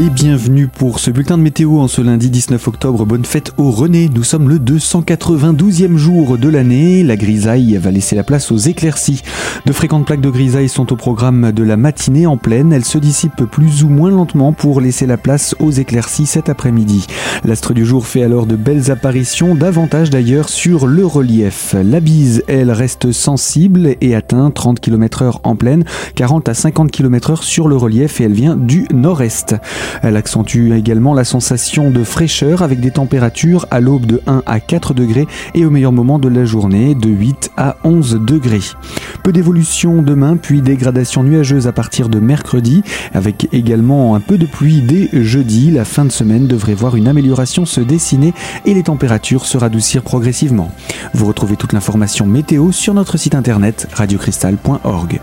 et bienvenue pour ce bulletin de météo en ce lundi 19 octobre. Bonne fête au René. Nous sommes le 292e jour de l'année. La grisaille va laisser la place aux éclaircies. De fréquentes plaques de grisaille sont au programme de la matinée en pleine. Elles se dissipent plus ou moins lentement pour laisser la place aux éclaircies cet après-midi. L'astre du jour fait alors de belles apparitions, davantage d'ailleurs sur le relief. La bise, elle, reste sensible et atteint 30 km heure en pleine, 40 à 50 km heure sur le relief et elle vient du nord-est. Elle accentue également la sensation de fraîcheur avec des températures à l'aube de 1 à 4 degrés et au meilleur moment de la journée de 8 à 11 degrés. Peu d'évolution demain puis dégradation nuageuse à partir de mercredi avec également un peu de pluie dès jeudi. La fin de semaine devrait voir une amélioration se dessiner et les températures se radoucir progressivement. Vous retrouvez toute l'information météo sur notre site internet radiocristal.org.